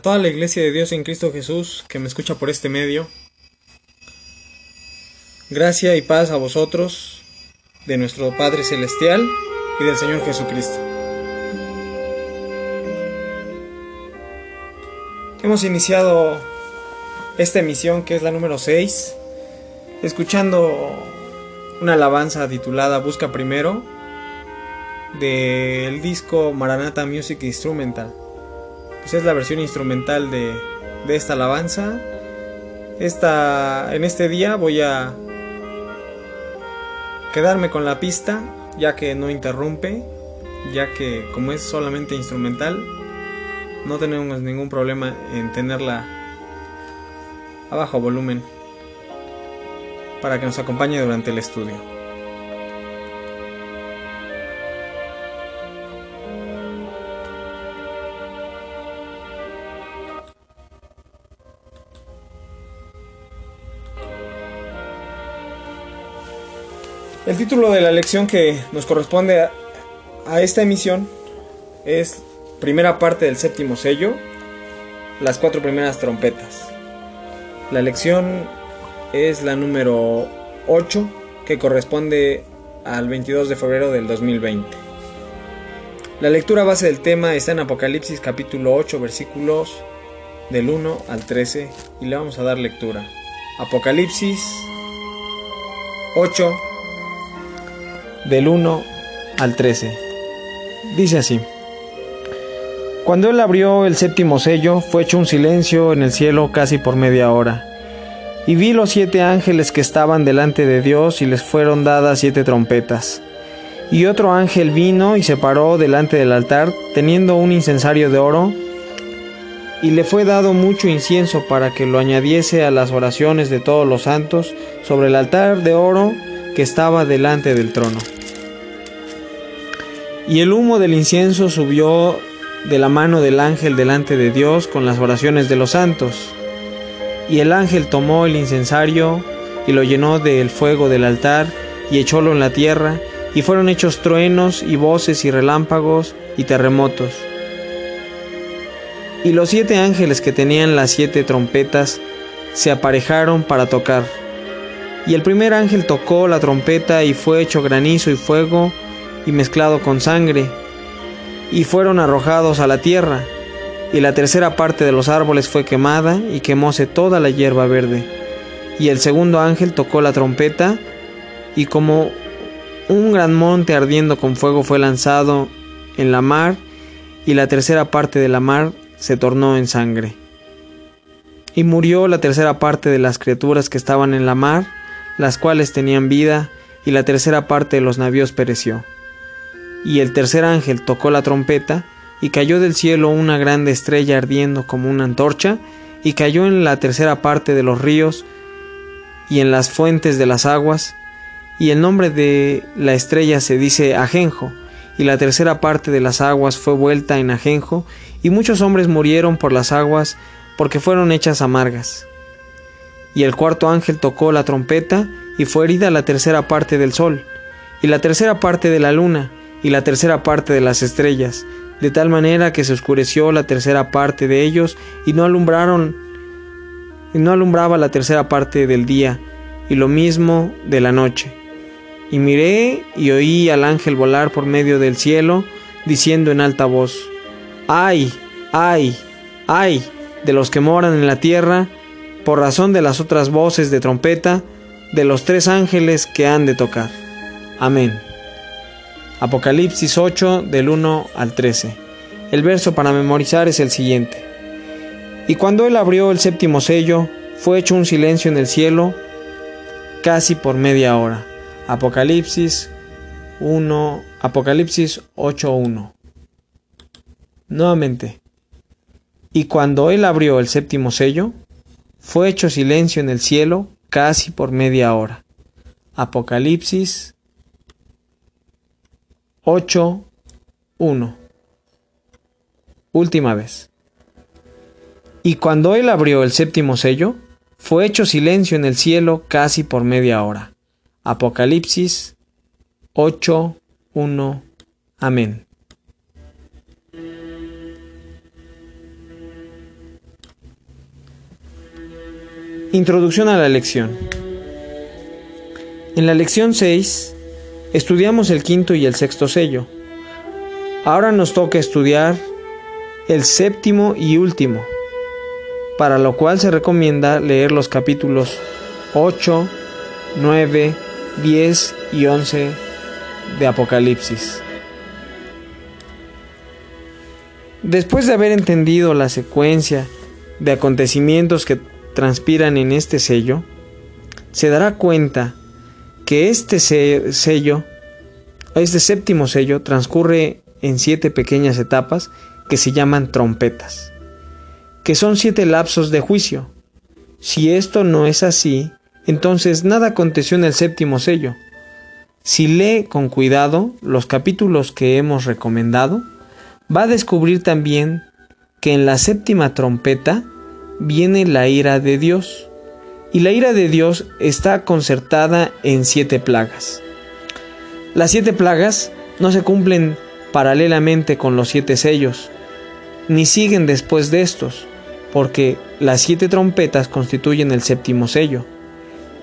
toda la iglesia de Dios en Cristo Jesús que me escucha por este medio. Gracia y paz a vosotros, de nuestro Padre Celestial y del Señor Jesucristo. Hemos iniciado esta emisión que es la número 6, escuchando una alabanza titulada Busca Primero del disco Maranata Music Instrumental pues es la versión instrumental de, de esta alabanza. Esta, en este día voy a quedarme con la pista, ya que no interrumpe, ya que como es solamente instrumental, no tenemos ningún problema en tenerla a bajo volumen para que nos acompañe durante el estudio. El título de la lección que nos corresponde a, esta emisión es primera parte del séptimo sello, las cuatro primeras trompetas. La lección es la número 8 que corresponde al 22 de febrero del 2020. La lectura base del tema está en Apocalipsis capítulo 8 versículos del 1 al 13 y le vamos a dar lectura. Apocalipsis 8 del 1 al 13. Dice así. Cuando él abrió el séptimo sello, fue hecho un silencio en el cielo casi por media hora. Y vi los siete ángeles que estaban delante de Dios y les fueron dadas siete trompetas. Y otro ángel vino y se paró delante del altar, teniendo un incensario de oro, y le fue dado mucho incienso para que lo añadiese a las oraciones de todos los santos sobre el altar de oro que estaba delante del trono. Y el humo del incienso subió de la mano del ángel delante de Dios con las oraciones de los santos. Y el ángel tomó el incensario y lo llenó del fuego del altar y echólo en la tierra, y fueron hechos truenos y voces y relámpagos y terremotos. Y los siete ángeles que tenían las siete trompetas se aparejaron para tocar. Y el primer ángel tocó la trompeta y fue hecho granizo y fuego y mezclado con sangre, y fueron arrojados a la tierra, y la tercera parte de los árboles fue quemada y quemóse toda la hierba verde. Y el segundo ángel tocó la trompeta, y como un gran monte ardiendo con fuego fue lanzado en la mar, y la tercera parte de la mar se tornó en sangre. Y murió la tercera parte de las criaturas que estaban en la mar, las cuales tenían vida, y la tercera parte de los navíos pereció. Y el tercer ángel tocó la trompeta, y cayó del cielo una grande estrella ardiendo como una antorcha, y cayó en la tercera parte de los ríos y en las fuentes de las aguas, y el nombre de la estrella se dice Ajenjo, y la tercera parte de las aguas fue vuelta en Ajenjo, y muchos hombres murieron por las aguas porque fueron hechas amargas. Y el cuarto ángel tocó la trompeta, y fue herida la tercera parte del sol, y la tercera parte de la luna, y la tercera parte de las estrellas, de tal manera que se oscureció la tercera parte de ellos, y no alumbraron, y no alumbraba la tercera parte del día, y lo mismo de la noche. Y miré y oí al ángel volar por medio del cielo, diciendo en alta voz, ¡Ay, ay, ay! de los que moran en la tierra, por razón de las otras voces de trompeta, de los tres ángeles que han de tocar. Amén. Apocalipsis 8 del 1 al 13. El verso para memorizar es el siguiente. Y cuando él abrió el séptimo sello, fue hecho un silencio en el cielo casi por media hora. Apocalipsis 1, Apocalipsis 8.1. Nuevamente. Y cuando él abrió el séptimo sello, fue hecho silencio en el cielo casi por media hora. Apocalipsis 8, 1. Última vez. Y cuando él abrió el séptimo sello, fue hecho silencio en el cielo casi por media hora. Apocalipsis 8, 1. Amén. Introducción a la lección. En la lección 6 estudiamos el quinto y el sexto sello. Ahora nos toca estudiar el séptimo y último, para lo cual se recomienda leer los capítulos 8, 9, 10 y 11 de Apocalipsis. Después de haber entendido la secuencia de acontecimientos que transpiran en este sello, se dará cuenta que este sello, este séptimo sello, transcurre en siete pequeñas etapas que se llaman trompetas, que son siete lapsos de juicio. Si esto no es así, entonces nada aconteció en el séptimo sello. Si lee con cuidado los capítulos que hemos recomendado, va a descubrir también que en la séptima trompeta viene la ira de Dios. Y la ira de Dios está concertada en siete plagas. Las siete plagas no se cumplen paralelamente con los siete sellos, ni siguen después de estos, porque las siete trompetas constituyen el séptimo sello.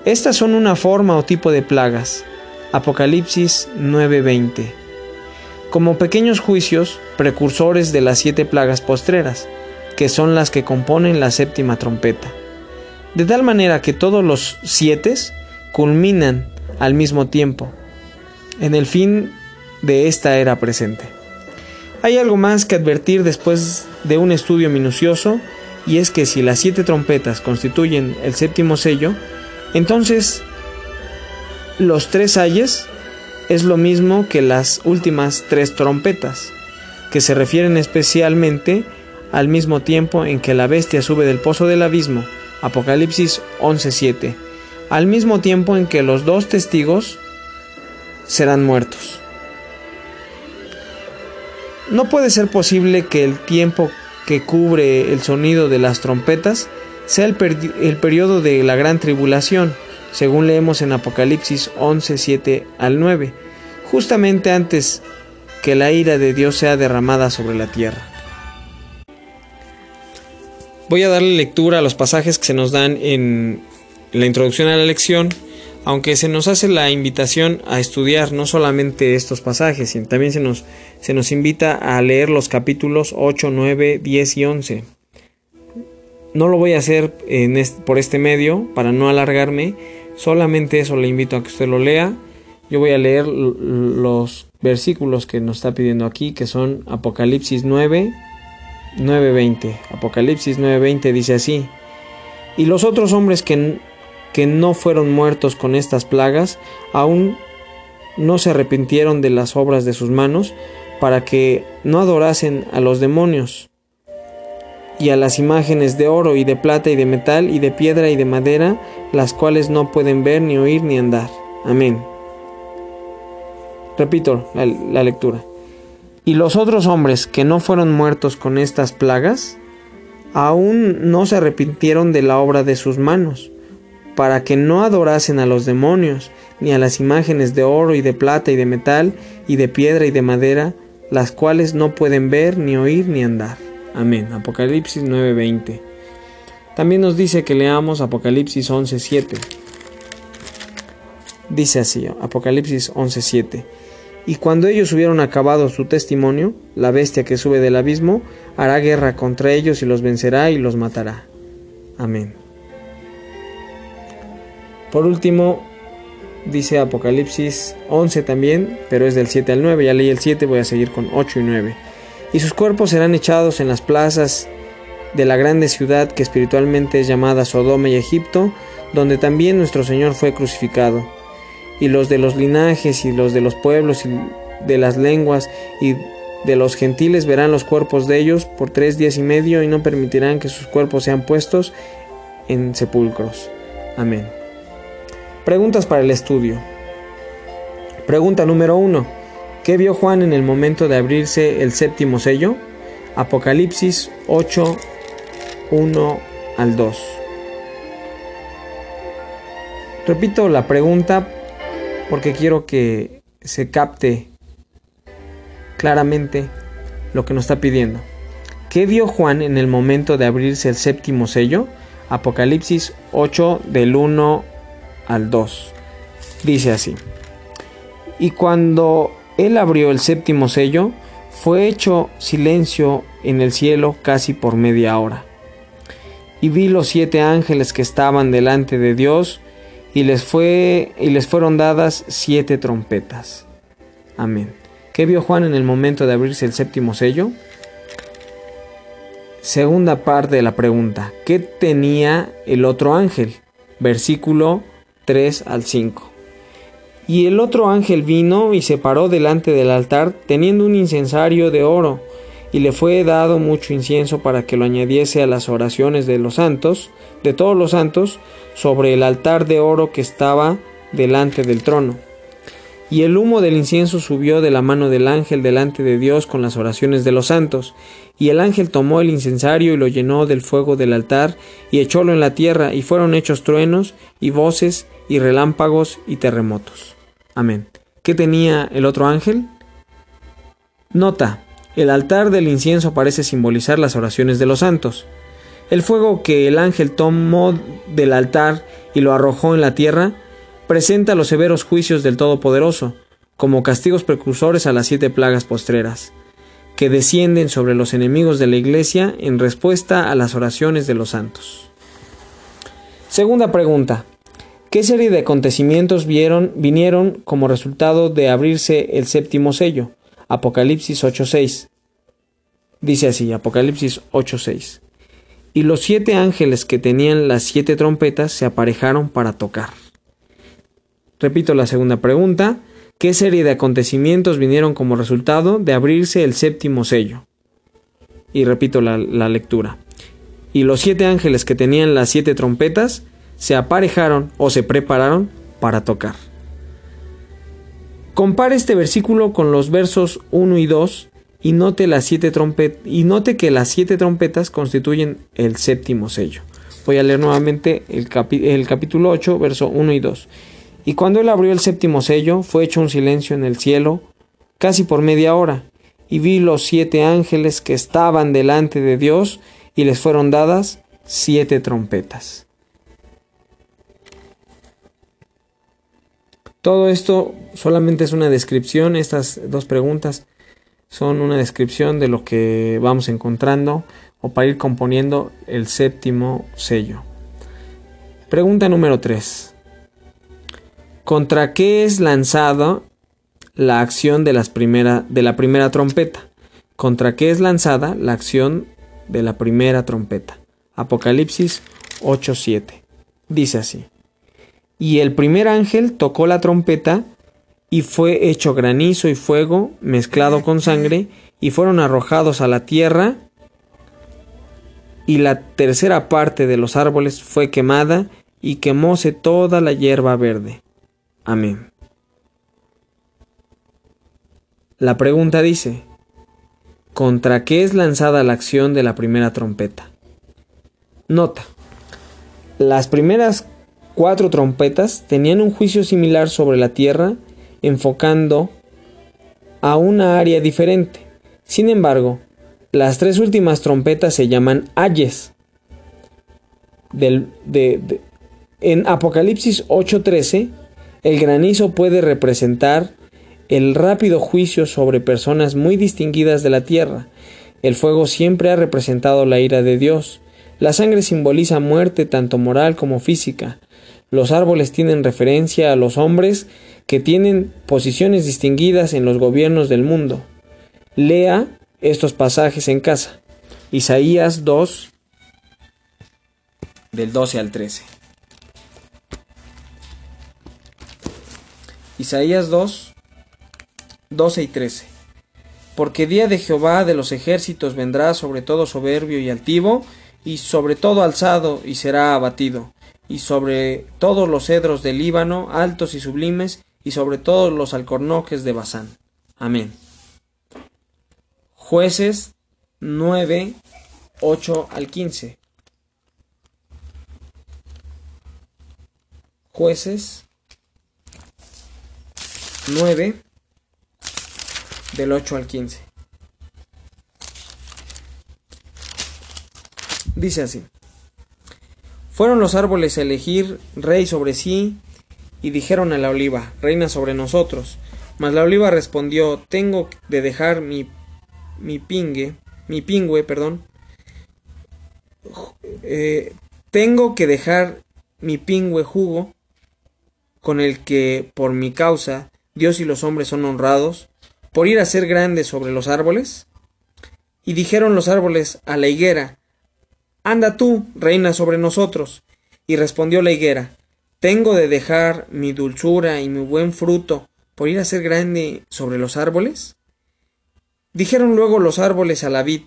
Estas son una forma o tipo de plagas. Apocalipsis 9:20 como pequeños juicios precursores de las siete plagas postreras, que son las que componen la séptima trompeta. De tal manera que todos los siete culminan al mismo tiempo, en el fin de esta era presente. Hay algo más que advertir después de un estudio minucioso, y es que si las siete trompetas constituyen el séptimo sello, entonces los tres ayes es lo mismo que las últimas tres trompetas, que se refieren especialmente al mismo tiempo en que la bestia sube del pozo del abismo, Apocalipsis 11:7, al mismo tiempo en que los dos testigos serán muertos. No puede ser posible que el tiempo que cubre el sonido de las trompetas sea el, el periodo de la gran tribulación, según leemos en Apocalipsis 11, 7 al 9, justamente antes que la ira de Dios sea derramada sobre la tierra. Voy a darle lectura a los pasajes que se nos dan en la introducción a la lección, aunque se nos hace la invitación a estudiar no solamente estos pasajes, sino también se nos, se nos invita a leer los capítulos 8, 9, 10 y 11. No lo voy a hacer por este medio para no alargarme, Solamente eso le invito a que usted lo lea. Yo voy a leer los versículos que nos está pidiendo aquí, que son Apocalipsis 9, 9.20. Apocalipsis 9.20 dice así. Y los otros hombres que, que no fueron muertos con estas plagas, aún no se arrepintieron de las obras de sus manos, para que no adorasen a los demonios y a las imágenes de oro y de plata y de metal y de piedra y de madera, las cuales no pueden ver ni oír ni andar. Amén. Repito la, lectura. Y los otros hombres que no fueron muertos con estas plagas, aún no se arrepintieron de la obra de sus manos, para que no adorasen a los demonios, ni a las imágenes de oro y de plata y de metal y de piedra y de madera, las cuales no pueden ver ni oír ni andar. Amén. Apocalipsis 9:20. También nos dice que leamos Apocalipsis 11:7. Dice así, Apocalipsis 11:7. Y cuando ellos hubieron acabado su testimonio, la bestia que sube del abismo hará guerra contra ellos y los vencerá y los matará. Amén. Por último, dice Apocalipsis 11 también, pero es del 7 al 9. Ya leí el 7, voy a seguir con 8 y 9 y sus cuerpos serán echados en las plazas de la grande ciudad que espiritualmente es llamada Sodoma y Egipto, donde también nuestro Señor fue crucificado. Y los de los linajes y los de los pueblos y de las lenguas y de los gentiles verán los cuerpos de ellos por tres días y medio y no permitirán que sus cuerpos sean puestos en sepulcros. Amén. Preguntas para el estudio. Pregunta número uno. ¿Qué vio Juan en el momento de abrirse el séptimo sello? Apocalipsis 8, 1 al 2. Repito la pregunta porque quiero que se capte claramente lo que nos está pidiendo. ¿Qué vio Juan en el momento de abrirse el séptimo sello? Apocalipsis 8 del 1 al 2. Dice así. Y cuando él abrió el séptimo sello, fue hecho silencio en el cielo casi por media hora. Y vi los siete ángeles que estaban delante de Dios, y les, fue, y les fueron dadas siete trompetas. Amén. ¿Qué vio Juan en el momento de abrirse el séptimo sello? Segunda parte de la pregunta. ¿Qué tenía el otro ángel? Versículo 3 al 5. Y el otro ángel vino y se paró delante del altar teniendo un incensario de oro, y le fue dado mucho incienso para que lo añadiese a las oraciones de los santos, de todos los santos, sobre el altar de oro que estaba delante del trono. Y el humo del incienso subió de la mano del ángel delante de Dios con las oraciones de los santos. Y el ángel tomó el incensario y lo llenó del fuego del altar y echólo en la tierra, y fueron hechos truenos y voces y relámpagos y terremotos. Amén. ¿Qué tenía el otro ángel? Nota, el altar del incienso parece simbolizar las oraciones de los santos. El fuego que el ángel tomó del altar y lo arrojó en la tierra presenta los severos juicios del Todopoderoso, como castigos precursores a las siete plagas postreras, que descienden sobre los enemigos de la Iglesia en respuesta a las oraciones de los santos. Segunda pregunta. ¿Qué serie de acontecimientos vieron, vinieron como resultado de abrirse el séptimo sello? Apocalipsis 8.6. Dice así, Apocalipsis 8.6. Y los siete ángeles que tenían las siete trompetas se aparejaron para tocar. Repito la segunda pregunta. ¿Qué serie de acontecimientos vinieron como resultado de abrirse el séptimo sello? Y repito la, lectura. Y los siete ángeles que tenían las siete trompetas se aparejaron o se prepararon para tocar. Compare este versículo con los versos 1 y 2 y note, las siete y note que las siete trompetas constituyen el séptimo sello. Voy a leer nuevamente el, el capítulo 8, verso 1 y 2. Y cuando él abrió el séptimo sello, fue hecho un silencio en el cielo, casi por media hora, y vi los siete ángeles que estaban delante de Dios, y les fueron dadas siete trompetas. Todo esto solamente es una descripción, estas dos preguntas son una descripción de lo que vamos encontrando o para ir componiendo el séptimo sello. Pregunta número 3. ¿Contra qué es lanzada la acción de, las primera, de la primera trompeta? ¿Contra qué es lanzada la acción de la primera trompeta? Apocalipsis 8:7. Dice así. Y el primer ángel tocó la trompeta y fue hecho granizo y fuego mezclado con sangre y fueron arrojados a la tierra y la tercera parte de los árboles fue quemada y quemóse toda la hierba verde. Amén. La pregunta dice, ¿contra qué es lanzada la acción de la primera trompeta? Nota, las primeras cuatro trompetas tenían un juicio similar sobre la tierra, enfocando a una área diferente. Sin embargo, las tres últimas trompetas se llaman ayes. en Apocalipsis 8:13 el granizo puede representar el rápido juicio sobre personas muy distinguidas de la tierra. El fuego siempre ha representado la ira de Dios. La sangre simboliza muerte tanto moral como física. Los árboles tienen referencia a los hombres que tienen posiciones distinguidas en los gobiernos del mundo. Lea estos pasajes en casa. Isaías 2 del 12 al 13. Isaías 2, 12 y 13. Porque día de Jehová de los ejércitos vendrá sobre todo soberbio y altivo, y sobre todo alzado y será abatido, y sobre todos los cedros del Líbano, altos y sublimes, y sobre todos los alcornoques de Basán. Amén. Jueces 9, 8 al 15. Jueces 9 del 8 al 15. Dice así. Fueron los árboles a elegir rey sobre sí, y dijeron a la oliva, reina sobre nosotros. Mas la oliva respondió, tengo de dejar mi, mi pingue, mi pingüe, perdón, eh, tengo que dejar mi pingüe jugo, con el que, por mi causa, Dios y los hombres son honrados, por ir a ser grande sobre los árboles. Y dijeron los árboles a la higuera, Anda tú, reina sobre nosotros. Y respondió la higuera, ¿Tengo de dejar mi dulzura y mi buen fruto por ir a ser grande sobre los árboles? Dijeron luego los árboles a la vid,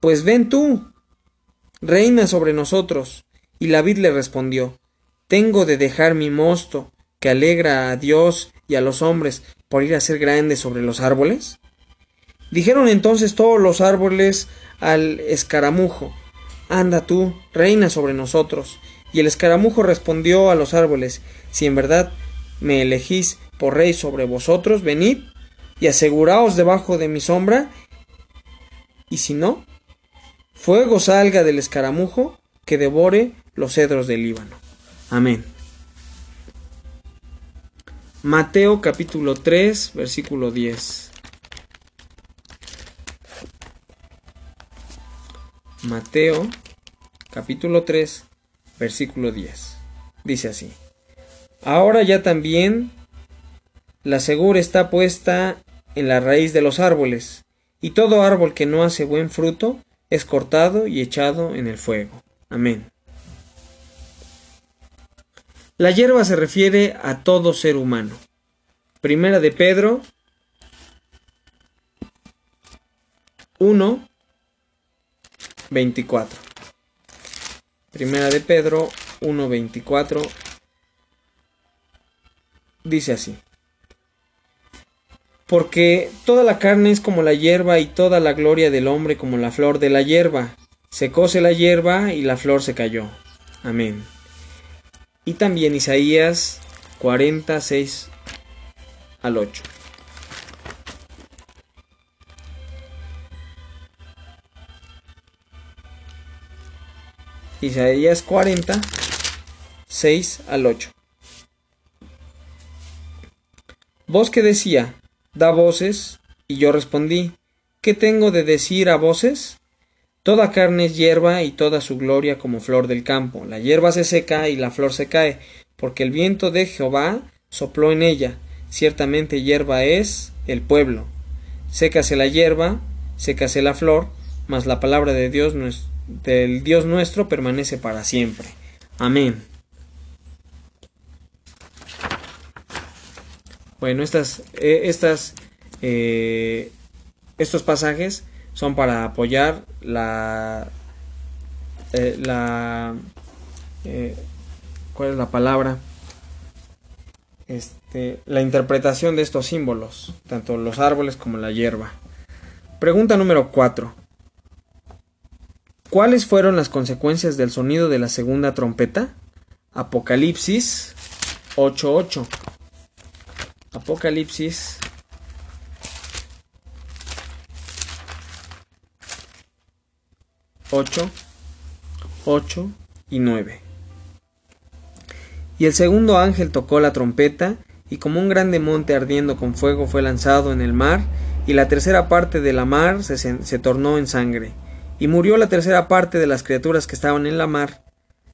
Pues ven tú, reina sobre nosotros. Y la vid le respondió, Tengo de dejar mi mosto, que alegra a Dios y a los hombres, por ir a ser grande sobre los árboles. Dijeron entonces todos los árboles al escaramujo, Anda tú, reina sobre nosotros. Y el escaramujo respondió a los árboles, Si en verdad me elegís por rey sobre vosotros, venid y aseguraos debajo de mi sombra, y si no, fuego salga del escaramujo que devore los cedros del Líbano. Amén. Mateo capítulo 3, versículo 10. Mateo capítulo 3, versículo 10. Dice así. Ahora ya también la segura está puesta en la raíz de los árboles, y todo árbol que no hace buen fruto es cortado y echado en el fuego. Amén. La hierba se refiere a todo ser humano. Primera de Pedro 1, 24. Primera de Pedro 1.24 dice así. Porque toda la carne es como la hierba y toda la gloria del hombre como la flor de la hierba. Se cose la hierba y la flor se cayó. Amén. Y también Isaías 46 al 8. Isaías 40, 6 al 8. Voz que decía, da voces, y yo respondí, ¿qué tengo de decir a voces? Toda carne es hierba y toda su gloria como flor del campo. La hierba se seca y la flor se cae, porque el viento de Jehová sopló en ella. Ciertamente hierba es el pueblo. Sécase la hierba, sécase la flor, mas la palabra de Dios no es del Dios nuestro permanece para siempre. Amén. Bueno, estas, eh, estas, eh, estos pasajes son para apoyar la, eh, la, ¿cuál es la palabra? Este, la interpretación de estos símbolos, tanto los árboles como la hierba. Pregunta número 4. ¿Cuáles fueron las consecuencias del sonido de la segunda trompeta? Apocalipsis 8.8. Apocalipsis ocho, ocho y nueve. Y el segundo ángel tocó la trompeta, y como un grande monte ardiendo con fuego fue lanzado en el mar, y la tercera parte de la mar se, se tornó en sangre y murió la tercera parte de las criaturas que estaban en la mar,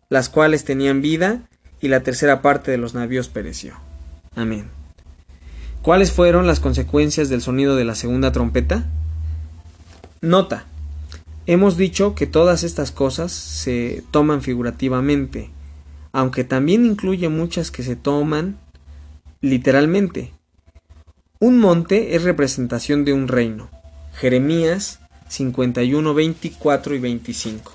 las cuales tenían vida, y la tercera parte de los navíos pereció. Amén. ¿Cuáles fueron las consecuencias del sonido de la segunda trompeta? Nota. Hemos dicho que todas estas cosas se toman figurativamente, aunque también incluye muchas que se toman literalmente. Un monte es representación de un reino. Jeremías 51, 24 y 25.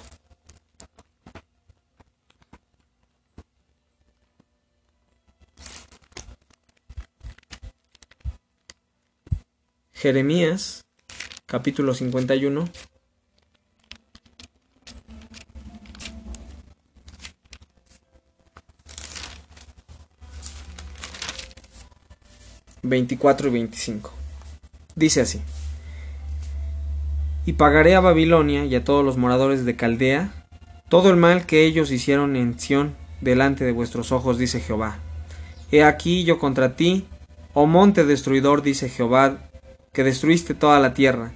Jeremías, capítulo 51. Veinticuatro y veinticinco. Dice así. Y pagaré a Babilonia y a todos los moradores de Caldea todo el mal que ellos hicieron en Sión delante de vuestros ojos, dice Jehová. He aquí yo contra ti, oh monte destruidor, dice Jehová, que destruiste toda la tierra,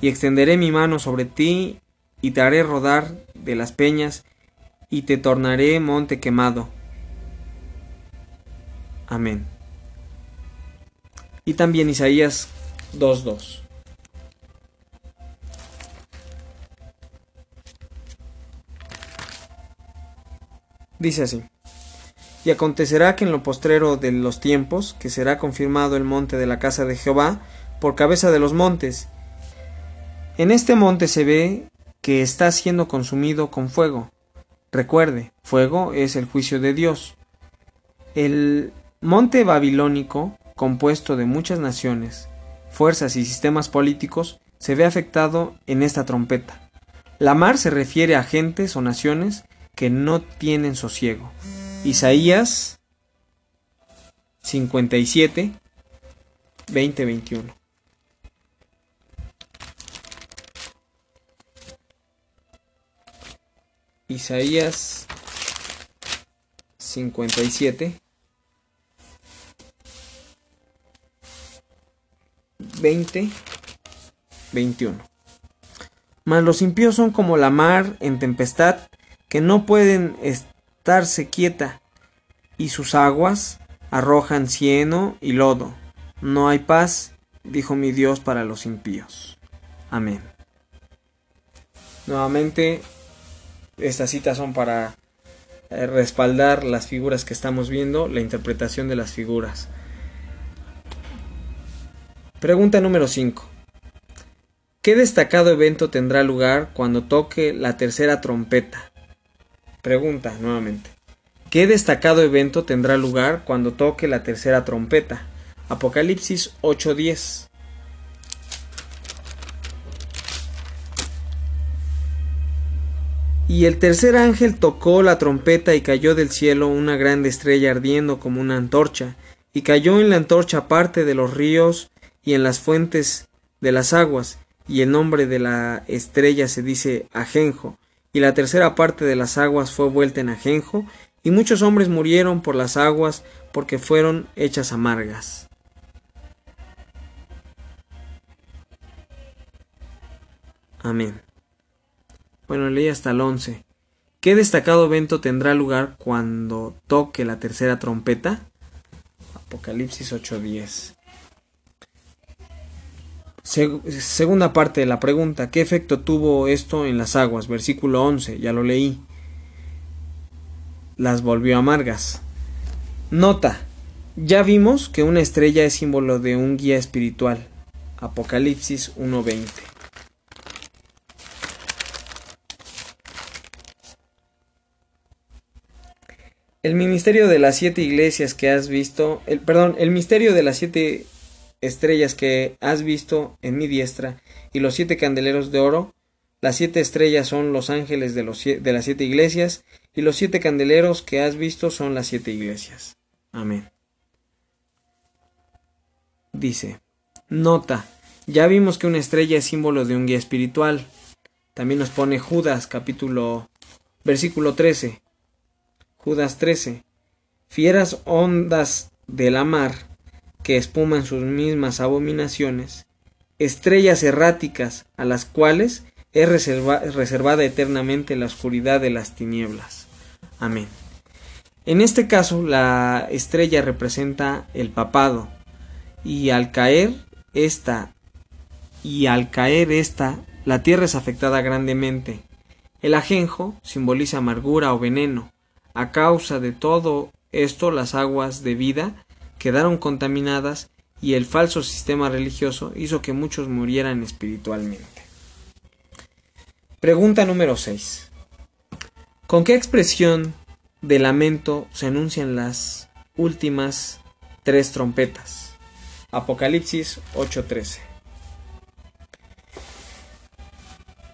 y extenderé mi mano sobre ti, y te haré rodar de las peñas, y te tornaré monte quemado. Amén. Y también Isaías 2.2. Dice así. Y acontecerá que en lo postrero de los tiempos, que será confirmado el monte de la casa de Jehová, por cabeza de los montes. En este monte se ve que está siendo consumido con fuego. Recuerde, fuego es el juicio de Dios. El monte babilónico, compuesto de muchas naciones, fuerzas y sistemas políticos, se ve afectado en esta trompeta. La mar se refiere a gentes o naciones que no tienen sosiego. Isaías 57, 20, 21. Isaías 57, 20, 21. Mas los impíos son como la mar en tempestad, que no pueden estarse quieta, y sus aguas arrojan cieno y lodo. No hay paz, dijo mi Dios para los impíos. Amén. Nuevamente, estas citas son para eh, respaldar las figuras que estamos viendo, la interpretación de las figuras. Pregunta número 5. ¿Qué destacado evento tendrá lugar cuando toque la tercera trompeta? Pregunta nuevamente. ¿Qué destacado evento tendrá lugar cuando toque la tercera trompeta? Apocalipsis 8:10. Y el tercer ángel tocó la trompeta y cayó del cielo una grande estrella ardiendo como una antorcha, y cayó en la antorcha parte de los ríos y en las fuentes de las aguas, y el nombre de la estrella se dice Ajenjo, y la tercera parte de las aguas fue vuelta en ajenjo, y muchos hombres murieron por las aguas porque fueron hechas amargas. Amén. Bueno, leí hasta el 11. ¿Qué destacado evento tendrá lugar cuando toque la tercera trompeta? Apocalipsis 8:10 segunda parte de la pregunta, ¿qué efecto tuvo esto en las aguas? Versículo 11, ya lo leí. Las volvió amargas. Nota, ya vimos que una estrella es símbolo de un guía espiritual. Apocalipsis 1.20. El ministerio de las siete iglesias que has visto, perdón, el misterio de las siete estrellas que has visto en mi diestra y los siete candeleros de oro. Las siete estrellas son los ángeles de, las siete iglesias y los siete candeleros que has visto son las siete iglesias. Amén. Dice, nota, ya vimos que una estrella es símbolo de un guía espiritual. También nos pone Judas capítulo versículo 13. Judas 13. Fieras ondas de la mar que espuman sus mismas abominaciones, estrellas erráticas a las cuales es reservada eternamente la oscuridad de las tinieblas. Amén. En este caso, la estrella representa el papado, y al caer esta, y al caer esta, la tierra es afectada grandemente. El ajenjo simboliza amargura o veneno. A causa de todo esto, las aguas de vida quedaron contaminadas y el falso sistema religioso hizo que muchos murieran espiritualmente. Pregunta número 6. ¿Con qué expresión de lamento se anuncian las últimas tres trompetas? Apocalipsis 8:13.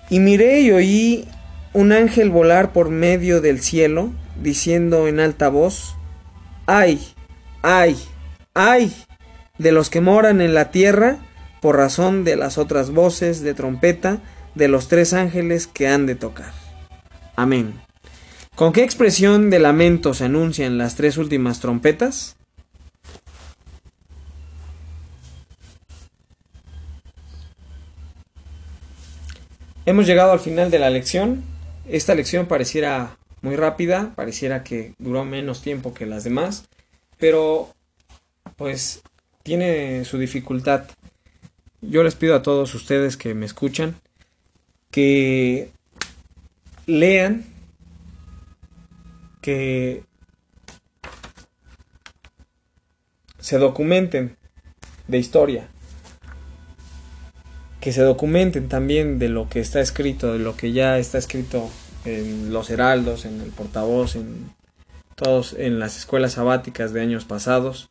Y miré y oí un ángel volar por medio del cielo, diciendo en alta voz, ¡ay! ¡ay! Ay de los que moran en la tierra por razón de las otras voces de trompeta de los tres ángeles que han de tocar. Amén. ¿Con qué expresión de lamento se anuncian las tres últimas trompetas? Hemos llegado al final de la lección. Esta lección pareciera muy rápida, pareciera que duró menos tiempo que las demás, pero pues tiene su dificultad. Yo les pido a todos ustedes que me escuchan que lean, que se documenten de historia, que se documenten también de lo que está escrito, de lo que ya está escrito en los heraldos, en el portavoz, en todos en las escuelas sabáticas de años pasados,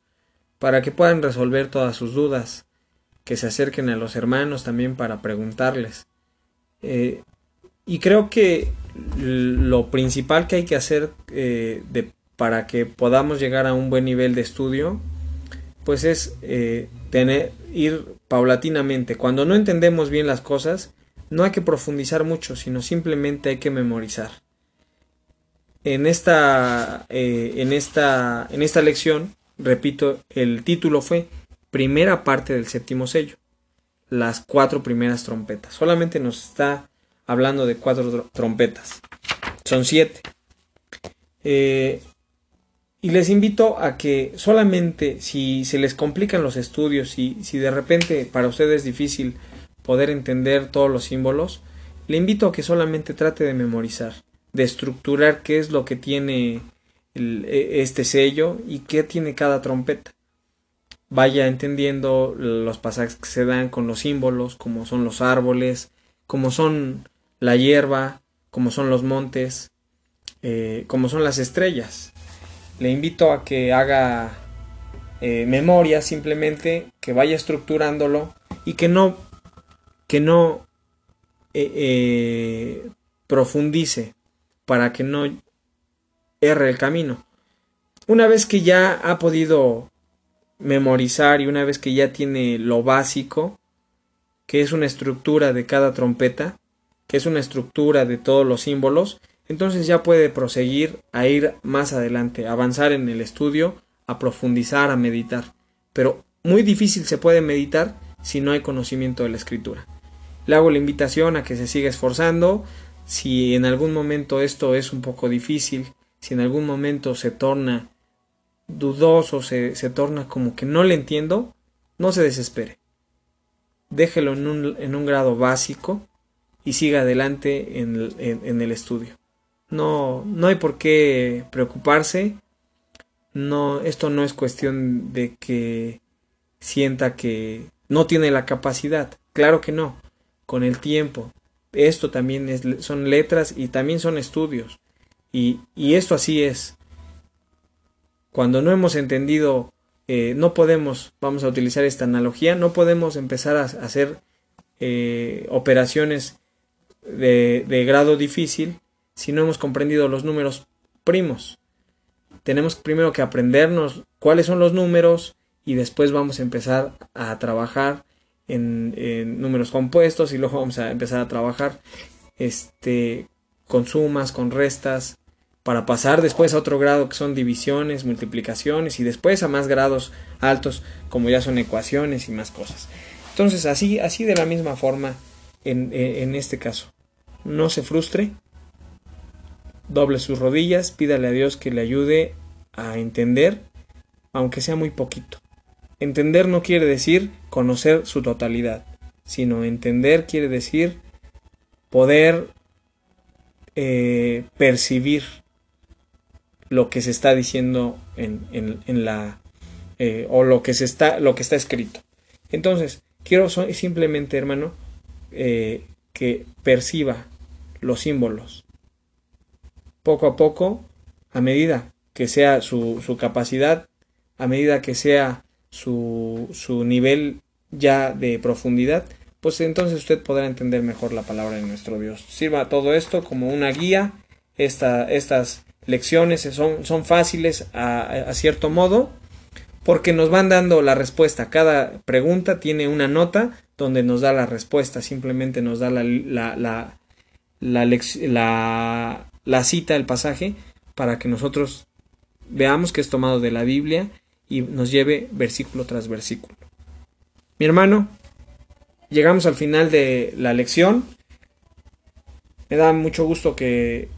para que puedan resolver todas sus dudas, que se acerquen a los hermanos también para preguntarles. Eh, y creo que lo principal que hay que hacer eh, para que podamos llegar a un buen nivel de estudio, pues es eh, tener, ir paulatinamente. Cuando no entendemos bien las cosas, no hay que profundizar mucho, sino simplemente hay que memorizar. En esta, en esta, en esta lección, repito, el título fue Primera parte del séptimo sello, las cuatro primeras trompetas. Solamente nos está hablando de cuatro trompetas. Son siete. Eh, y les invito a que solamente si se les complican los estudios y si de repente para ustedes es difícil poder entender todos los símbolos, le invito a que solamente trate de memorizar, de estructurar qué es lo que tiene e, este sello y qué tiene cada trompeta. Vaya entendiendo los pasajes que se dan con los símbolos, como son los árboles, como son la hierba, como son los montes, eh, como son las estrellas le invito a que haga eh, memoria simplemente, que vaya estructurándolo y que no, que no eh, profundice para que no erre el camino. Una vez que ya ha podido memorizar y una vez que ya tiene lo básico, que es una estructura de cada trompeta, que es una estructura de todos los símbolos, entonces ya puede proseguir a ir más adelante, avanzar en el estudio, a profundizar, a meditar. Pero muy difícil se puede meditar si no hay conocimiento de la escritura. Le hago la invitación a que se siga esforzando. Si en algún momento esto es un poco difícil, si en algún momento se torna dudoso, se, se torna como que no le entiendo, no se desespere. Déjelo en un, en un grado básico y siga adelante en, en el estudio. No, no hay por qué preocuparse. No, esto no es cuestión de que sienta que no tiene la capacidad. Claro que no. Con el tiempo. Esto también es, son letras y también son estudios. Y, y esto así es. Cuando no hemos entendido, eh, no podemos, vamos a utilizar esta analogía, no podemos empezar a hacer eh, operaciones de, de grado difícil si no hemos comprendido los números primos. Tenemos primero que aprendernos cuáles son los números y después vamos a empezar a trabajar en, números compuestos y luego vamos a empezar a trabajar este, con sumas, con restas, para pasar después a otro grado que son divisiones, multiplicaciones y después a más grados altos como ya son ecuaciones y más cosas. Entonces así, así de la misma forma en, en este caso. No se frustre, doble sus rodillas, pídale a Dios que le ayude a entender, aunque sea muy poquito. Entender no quiere decir conocer su totalidad, sino entender quiere decir poder eh, percibir lo que se está diciendo en, en, la eh, o lo que se está lo que está escrito. Entonces quiero simplemente, hermano, eh, que perciba los símbolos, poco a poco, a medida que sea su, su capacidad, a medida que sea su, su nivel ya de profundidad, pues entonces usted podrá entender mejor la palabra de nuestro Dios. Sirva todo esto como una guía. Esta, estas lecciones son, son fáciles a, cierto modo porque nos van dando la respuesta. Cada pregunta tiene una nota donde nos da la respuesta. Simplemente nos da la, la, la, la, la la cita, el pasaje, para que nosotros veamos que es tomado de la Biblia y nos lleve versículo tras versículo. Mi hermano, llegamos al final de la lección. Me da mucho gusto que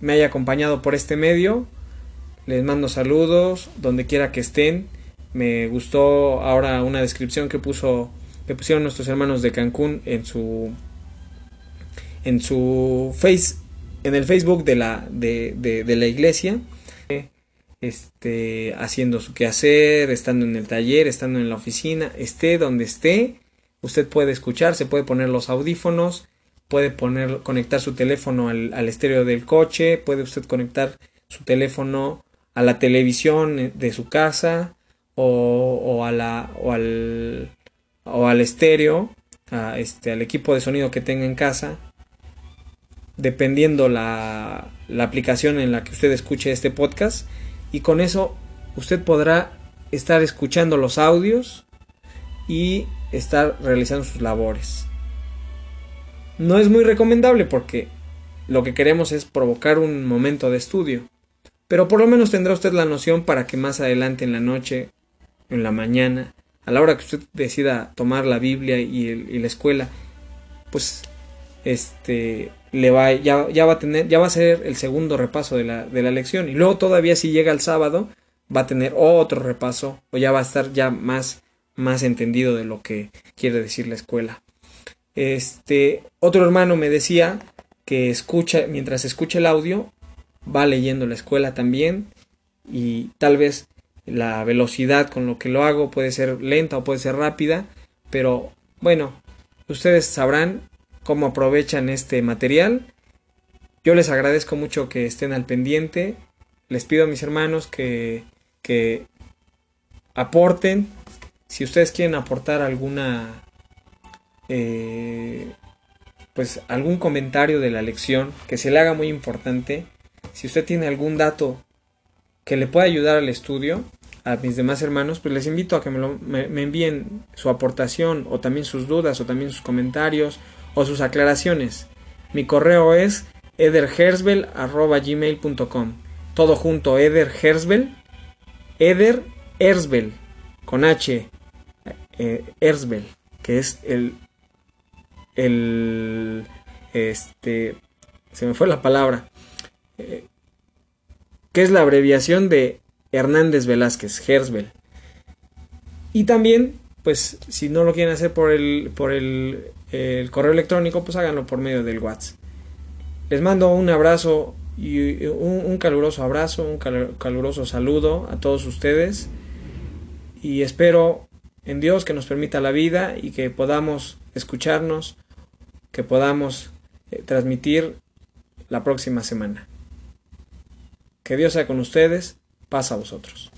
me haya acompañado por este medio. Les mando saludos donde quiera que estén. Me gustó ahora una descripción que puso que pusieron nuestros hermanos de Cancún en su en su face en el Facebook de la de, de la iglesia este haciendo su quehacer, estando en el taller, estando en la oficina, esté donde esté, usted puede escuchar, se puede poner los audífonos, puede poner, conectar su teléfono al, estéreo del coche, puede usted conectar su teléfono a la televisión de su casa o, a la, o, al, o al estéreo, a este, al equipo de sonido que tenga en casa, dependiendo la, la aplicación en la que usted escuche este podcast, y con eso usted podrá estar escuchando los audios y estar realizando sus labores. No es muy recomendable porque lo que queremos es provocar un momento de estudio, pero por lo menos tendrá usted la noción para que más adelante en la noche, en la mañana, a la hora que usted decida tomar la Biblia y, la escuela, pues este le va ya, ya, va a tener ya va a ser el segundo repaso de la, de la lección y luego todavía si llega el sábado va a tener otro repaso o ya va a estar ya más más entendido de lo que quiere decir la escuela. Este, otro hermano me decía que escucha, mientras escucha el audio, va leyendo la escuela también y tal vez la velocidad con lo que lo hago puede ser lenta o puede ser rápida, pero bueno, ustedes sabrán cómo aprovechan este material. Yo les agradezco mucho que estén al pendiente. Les pido a mis hermanos que, que aporten si ustedes quieren aportar alguna eh, pues algún comentario de la lección que se le haga muy importante. Si usted tiene algún dato que le pueda ayudar al estudio a mis demás hermanos pues les invito a que me, envíen su aportación o también sus dudas o también sus comentarios o sus aclaraciones. Mi correo es ederhersbel.gmail.com todo junto ederhersbel eder con h eh, Erzbel, que es el, el, este, se me fue la palabra, eh, que es la abreviación de Hernández Velázquez, Herzbel. Y también, pues, si no lo quieren hacer por el, por el, correo electrónico, pues háganlo por medio del WhatsApp. Les mando un abrazo y un caluroso abrazo, un caluroso saludo a todos ustedes y espero en Dios que nos permita la vida y que podamos escucharnos, que podamos eh, transmitir la próxima semana. Que Dios sea con ustedes, paz a vosotros.